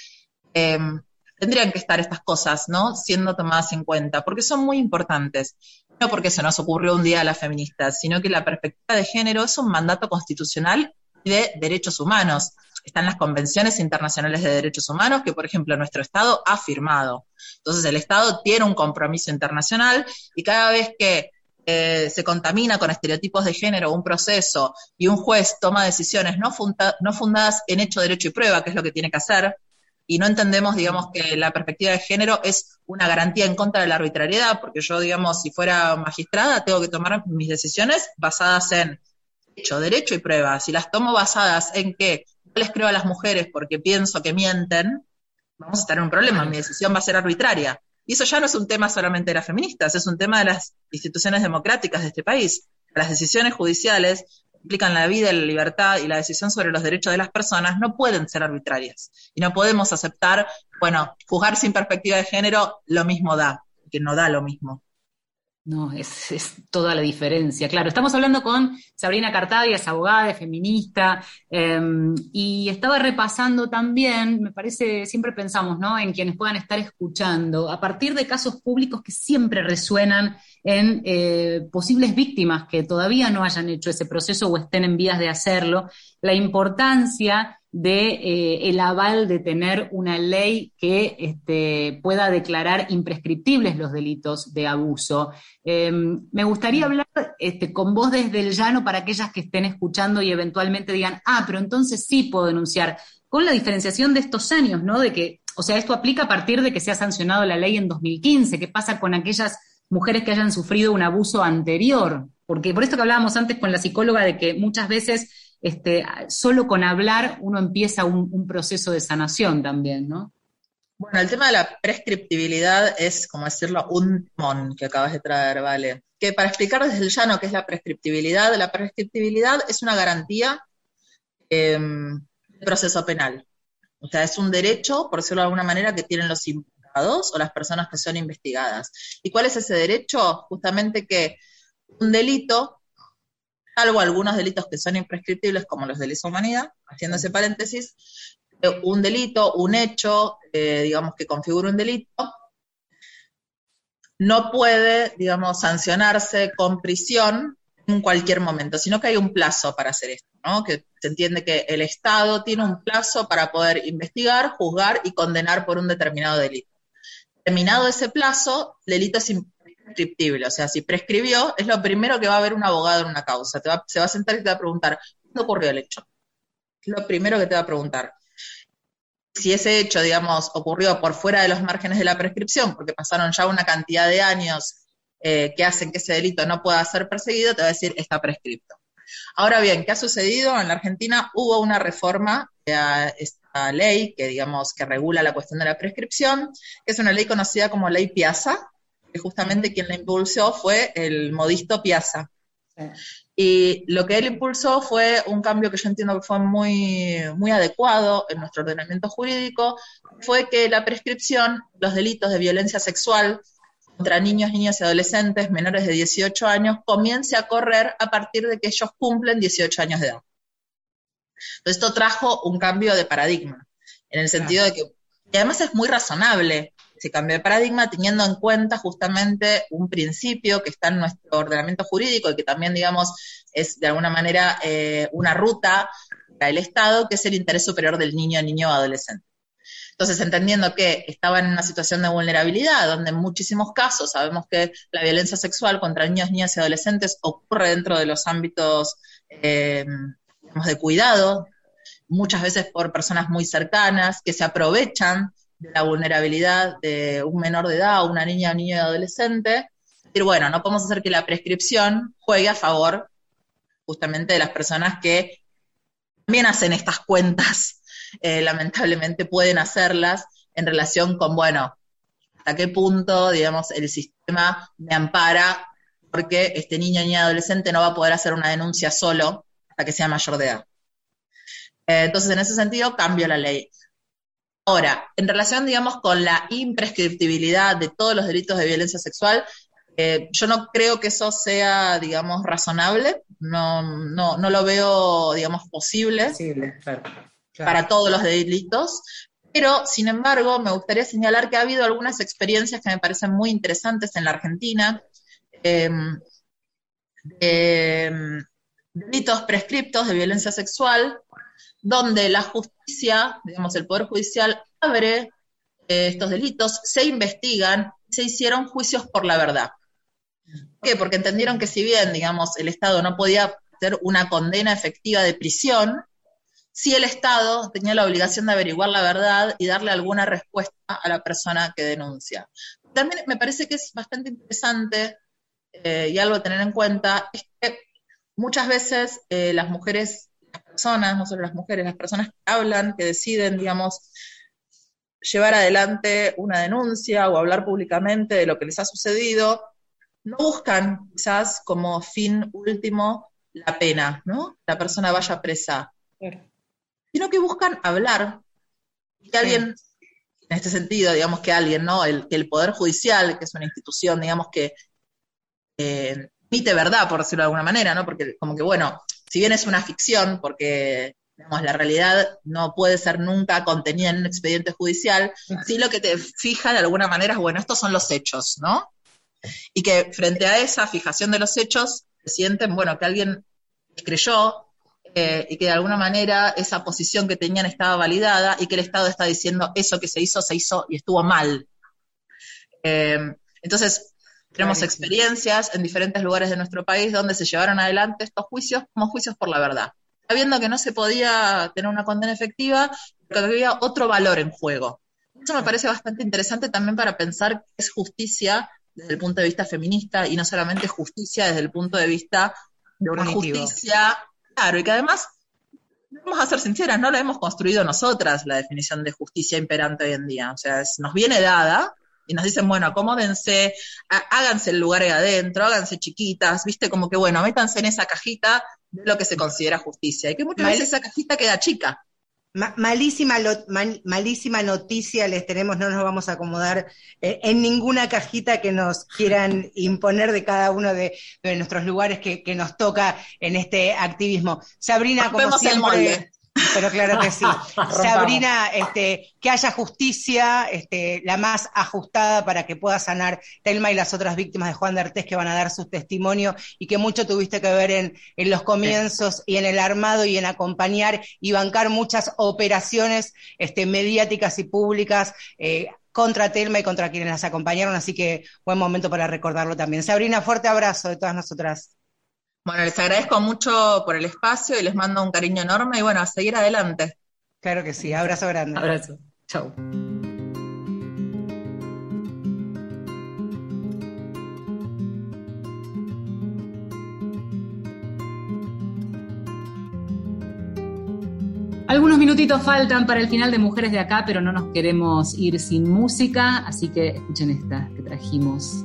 em, tendrían que estar estas cosas, ¿no? Siendo tomadas en cuenta, porque son muy importantes. No porque se nos ocurrió un día a las feministas, sino que la perspectiva de género es un mandato constitucional de derechos humanos. Están las convenciones internacionales de derechos humanos que, por ejemplo, nuestro Estado ha firmado. Entonces, el Estado tiene un compromiso internacional y cada vez que eh, se contamina con estereotipos de género un proceso y un juez toma decisiones no, no fundadas en hecho, derecho y prueba, que es lo que tiene que hacer, y no entendemos, digamos, que la perspectiva de género es una garantía en contra de la arbitrariedad, porque yo, digamos, si fuera magistrada, tengo que tomar mis decisiones basadas en hecho, derecho y prueba. Si las tomo basadas en que no les creo a las mujeres porque pienso que mienten, vamos a estar en un problema, mi decisión va a ser arbitraria. Y eso ya no es un tema solamente de las feministas, es un tema de las instituciones democráticas de este país. Las decisiones judiciales implican la vida, la libertad y la decisión sobre los derechos de las personas no pueden ser arbitrarias. Y no podemos aceptar, bueno, juzgar sin perspectiva de género lo mismo da, que no da lo mismo. No, es, toda la diferencia. Claro, estamos hablando con Sabrina Cartadia, es abogada, es feminista, em, y estaba repasando también, me parece, siempre pensamos, ¿no? En quienes puedan estar escuchando, a partir de casos públicos que siempre resuenan en eh, posibles víctimas que todavía no hayan hecho ese proceso o estén en vías de hacerlo, la importancia de eh, el aval de tener una ley que este, pueda declarar imprescriptibles los delitos de abuso. Em, me gustaría hablar este, con vos desde el llano para aquellas que estén escuchando y eventualmente digan, ah, pero entonces sí puedo denunciar, con la diferenciación de estos años, ¿no? De que, o sea, esto aplica a partir de que se ha sancionado la ley en 2015. ¿Qué pasa con aquellas mujeres que hayan sufrido un abuso anterior? Porque por esto que hablábamos antes con la psicóloga de que muchas veces este, solo con hablar uno empieza un, proceso de sanación también, ¿no? Bueno, el tema de la prescriptibilidad es, como decirlo, un mon que acabas de traer, ¿vale? Que para explicar desde el llano qué es la prescriptibilidad, la prescriptibilidad es una garantía em, del proceso penal. O sea, es un derecho, por decirlo de alguna manera, que tienen los imputados o las personas que son investigadas. ¿Y cuál es ese derecho? Justamente que un delito salvo algunos delitos que son imprescriptibles, como los de lesa humanidad, haciendo ese paréntesis, eh, un delito, un hecho, eh, digamos, que configura un delito, no puede, digamos, sancionarse con prisión en cualquier momento, sino que hay un plazo para hacer esto, ¿no? Que se entiende que el Estado tiene un plazo para poder investigar, juzgar y condenar por un determinado delito. Terminado ese plazo, el delito es prescriptible, o sea, si prescribió, es lo primero que va a ver un abogado en una causa. se va a sentar y te va a preguntar, ¿cuándo ocurrió el hecho? Es lo primero que te va a preguntar. Si ese hecho, digamos, ocurrió por fuera de los márgenes de la prescripción, porque pasaron ya una cantidad de años eh, que hacen que ese delito no pueda ser perseguido, te va a decir, está prescripto. Ahora bien, ¿qué ha sucedido? En la Argentina hubo una reforma a esta ley que, digamos, que regula la cuestión de la prescripción, que es una ley conocida como ley Piazza, que justamente quien la impulsó fue el modisto Piazza. Y lo que él impulsó fue un cambio que yo entiendo que fue muy, muy adecuado en nuestro ordenamiento jurídico, fue que la prescripción, los delitos de violencia sexual contra niños, niñas y adolescentes menores de 18 años comience a correr a partir de que ellos cumplen 18 años de edad. Entonces esto trajo un cambio de paradigma, en el sentido de que, y además es muy razonable, se cambió de paradigma teniendo en cuenta justamente un principio que está en nuestro ordenamiento jurídico y que también, digamos, es de alguna manera eh, una ruta para el Estado, que es el interés superior del niño, niño o adolescente. Entonces, entendiendo que estaban en una situación de vulnerabilidad, donde en muchísimos casos sabemos que la violencia sexual contra niños, niñas y adolescentes ocurre dentro de los ámbitos, eh, de cuidado, muchas veces por personas muy cercanas, que se aprovechan de la vulnerabilidad de un menor de edad, una niña, o niño adolescente, decir, bueno, no podemos hacer que la prescripción juegue a favor justamente de las personas que también hacen estas cuentas, eh, lamentablemente pueden hacerlas en relación con, bueno, hasta qué punto, digamos, el sistema me ampara porque este niño, niña, adolescente no va a poder hacer una denuncia solo hasta que sea mayor de edad. Eh, entonces, en ese sentido, cambio la ley. Ahora, en relación, digamos, con la imprescriptibilidad de todos los delitos de violencia sexual, eh, yo no creo que eso sea, digamos, razonable, no, no, no lo veo, digamos, posible, para todos los delitos, pero, sin embargo, me gustaría señalar que ha habido algunas experiencias que me parecen muy interesantes en la Argentina, em, delitos prescriptos de violencia sexual, donde la justicia, digamos, el Poder Judicial abre eh, estos delitos, se investigan, se hicieron juicios por la verdad. ¿Por qué? Porque entendieron que si bien, digamos, el Estado no podía hacer una condena efectiva de prisión, sí el Estado tenía la obligación de averiguar la verdad y darle alguna respuesta a la persona que denuncia. También me parece que es bastante interesante eh, y algo a tener en cuenta, es que muchas veces eh, las mujeres, personas, no solo las mujeres, las personas que hablan, que deciden, digamos, llevar adelante una denuncia o hablar públicamente de lo que les ha sucedido, no buscan quizás como fin último la pena, ¿no? La persona vaya presa. Sino que buscan hablar. Y que alguien, en este sentido, digamos que alguien, ¿no? El, el Poder Judicial, que es una institución, digamos que eh, emite verdad, por decirlo de alguna manera, ¿no? Porque como que, bueno, si bien es una ficción, porque digamos, la realidad no puede ser nunca contenida en un expediente judicial, sí lo que te fija de alguna manera es, bueno, estos son los hechos, ¿no? Y que frente a esa fijación de los hechos, se sienten, bueno, que alguien creyó eh, y que de alguna manera esa posición que tenían estaba validada y que el Estado está diciendo eso que se hizo, se hizo y estuvo mal. Eh, entonces, tenemos experiencias en diferentes lugares de nuestro país donde se llevaron adelante estos juicios como juicios por la verdad, sabiendo que no se podía tener una condena efectiva, pero que había otro valor en juego. Eso me parece bastante interesante también para pensar que es justicia desde el punto de vista feminista y no solamente justicia desde el punto de vista de una justicia, claro, y que además, vamos a ser sinceras, no la hemos construido nosotras la definición de justicia imperante hoy en día, o sea, nos viene dada y nos dicen, bueno, acomódense, háganse el lugar ahí adentro, háganse chiquitas, viste, como que, bueno, métanse en esa cajita de lo que se considera justicia, y que muchas veces esa cajita queda chica. Malísima, malísima noticia les tenemos, no nos vamos a acomodar eh, en ninguna cajita que nos quieran imponer de cada uno de, nuestros lugares que, nos toca en este activismo. Sabrina, como siempre, pero claro que sí. Sabrina, este, que haya justicia, este, la más ajustada para que pueda sanar Telma y las otras víctimas de Juan de Artés que van a dar su testimonio y que mucho tuviste que ver en, los comienzos y en el armado y en acompañar y bancar muchas operaciones este, mediáticas y públicas. Eh, contra Telma y contra quienes las acompañaron, así que buen momento para recordarlo también. Sabrina, fuerte abrazo de todas nosotras. Bueno, les agradezco mucho por el espacio y les mando un cariño enorme y bueno, a seguir adelante. Claro que sí, abrazo grande. Abrazo. Chao. Algunos minutitos faltan para el final de Mujeres de Acá, pero no nos queremos ir sin música, así que escuchen esta que trajimos.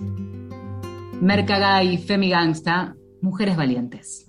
Mercagay, Femi Gangsta, Mujeres Valientes.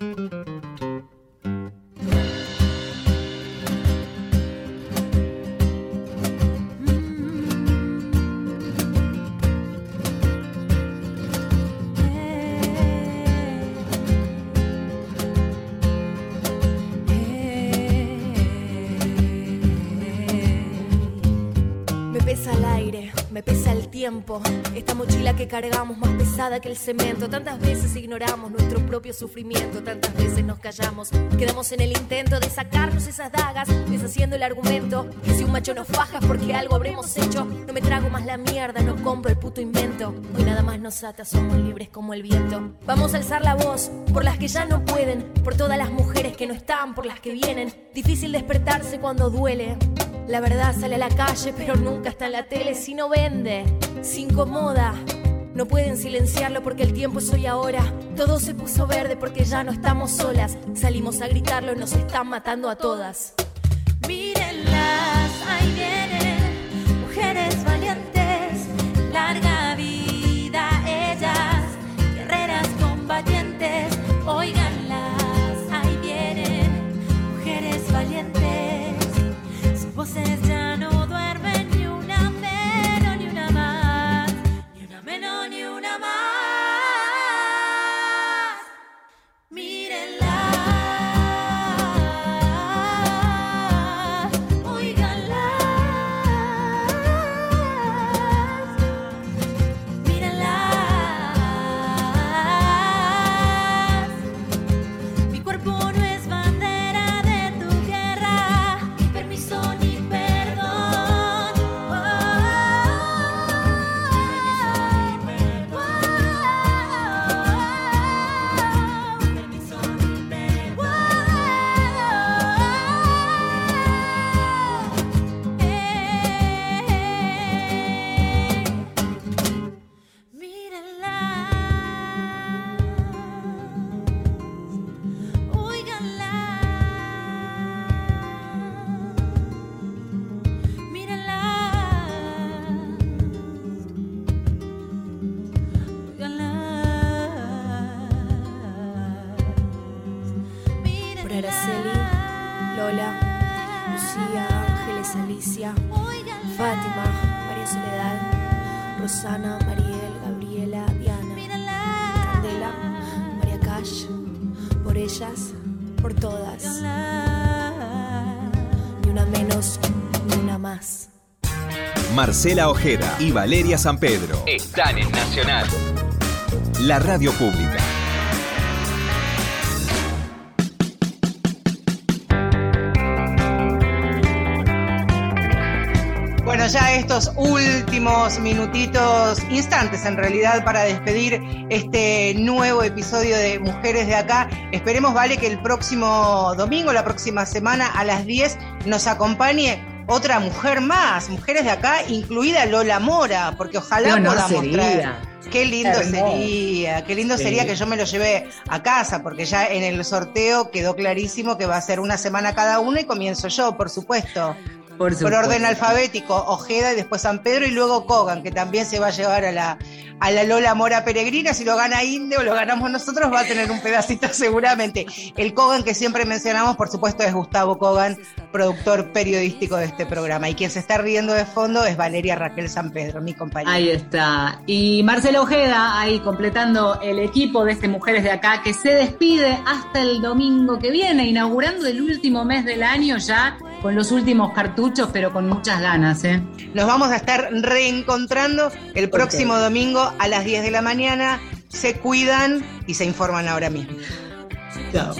Esta mochila que cargamos más pesada que el cemento. Tantas veces ignoramos nuestro propio sufrimiento. Tantas veces nos callamos. Quedamos en el intento de sacarnos esas dagas. Deshaciendo el argumento. Que si un macho nos faja porque algo habremos hecho. No me trago más la mierda, no compro el puto invento. Hoy nada más nos ata, somos libres como el viento. Vamos a alzar la voz por las que ya no pueden. Por todas las mujeres que no están, por las que vienen. Difícil despertarse cuando duele. La verdad sale a la calle, pero nunca está en la tele si no vende, se incomoda. No pueden silenciarlo porque el tiempo es hoy ahora. Todo se puso verde porque ya no estamos solas. Salimos a gritarlo, nos están matando a todas. Mírenlas, ahí vienen, mujeres Marcela Ojeda y Valeria San Pedro están en Nacional, la radio pública. Bueno, ya estos últimos minutitos, instantes en realidad, para despedir este nuevo episodio de Mujeres de Acá. Esperemos, Vale, que el próximo domingo, la próxima semana, a las 10, nos acompañe otra mujer más, Mujeres de Acá, incluida Lola Mora, porque ojalá podamos traer. Qué lindo sería, qué lindo sería que yo me lo lleve a casa, porque ya en el sorteo quedó clarísimo que va a ser una semana cada uno y comienzo yo, por supuesto. Por, orden alfabético, Ojeda y después San Pedro y luego Kogan, que también se va a llevar a la, a la Lola Mora Peregrina. Si lo gana Inde o lo ganamos nosotros, va a tener un pedacito seguramente. El Kogan que siempre mencionamos, por supuesto, es Gustavo Kogan, productor periodístico de este programa. Y quien se está riendo de fondo es Valeria Raquel San Pedro, mi compañera. Ahí está. Y Marcela Ojeda, ahí completando el equipo de este Mujeres de Acá, que se despide hasta el domingo que viene, inaugurando el último mes del año ya con los últimos cartuchos, pero con muchas ganas. ¿eh? Nos vamos a estar reencontrando el próximo domingo a las 10 de la mañana. Se cuidan y se informan ahora mismo. Chao.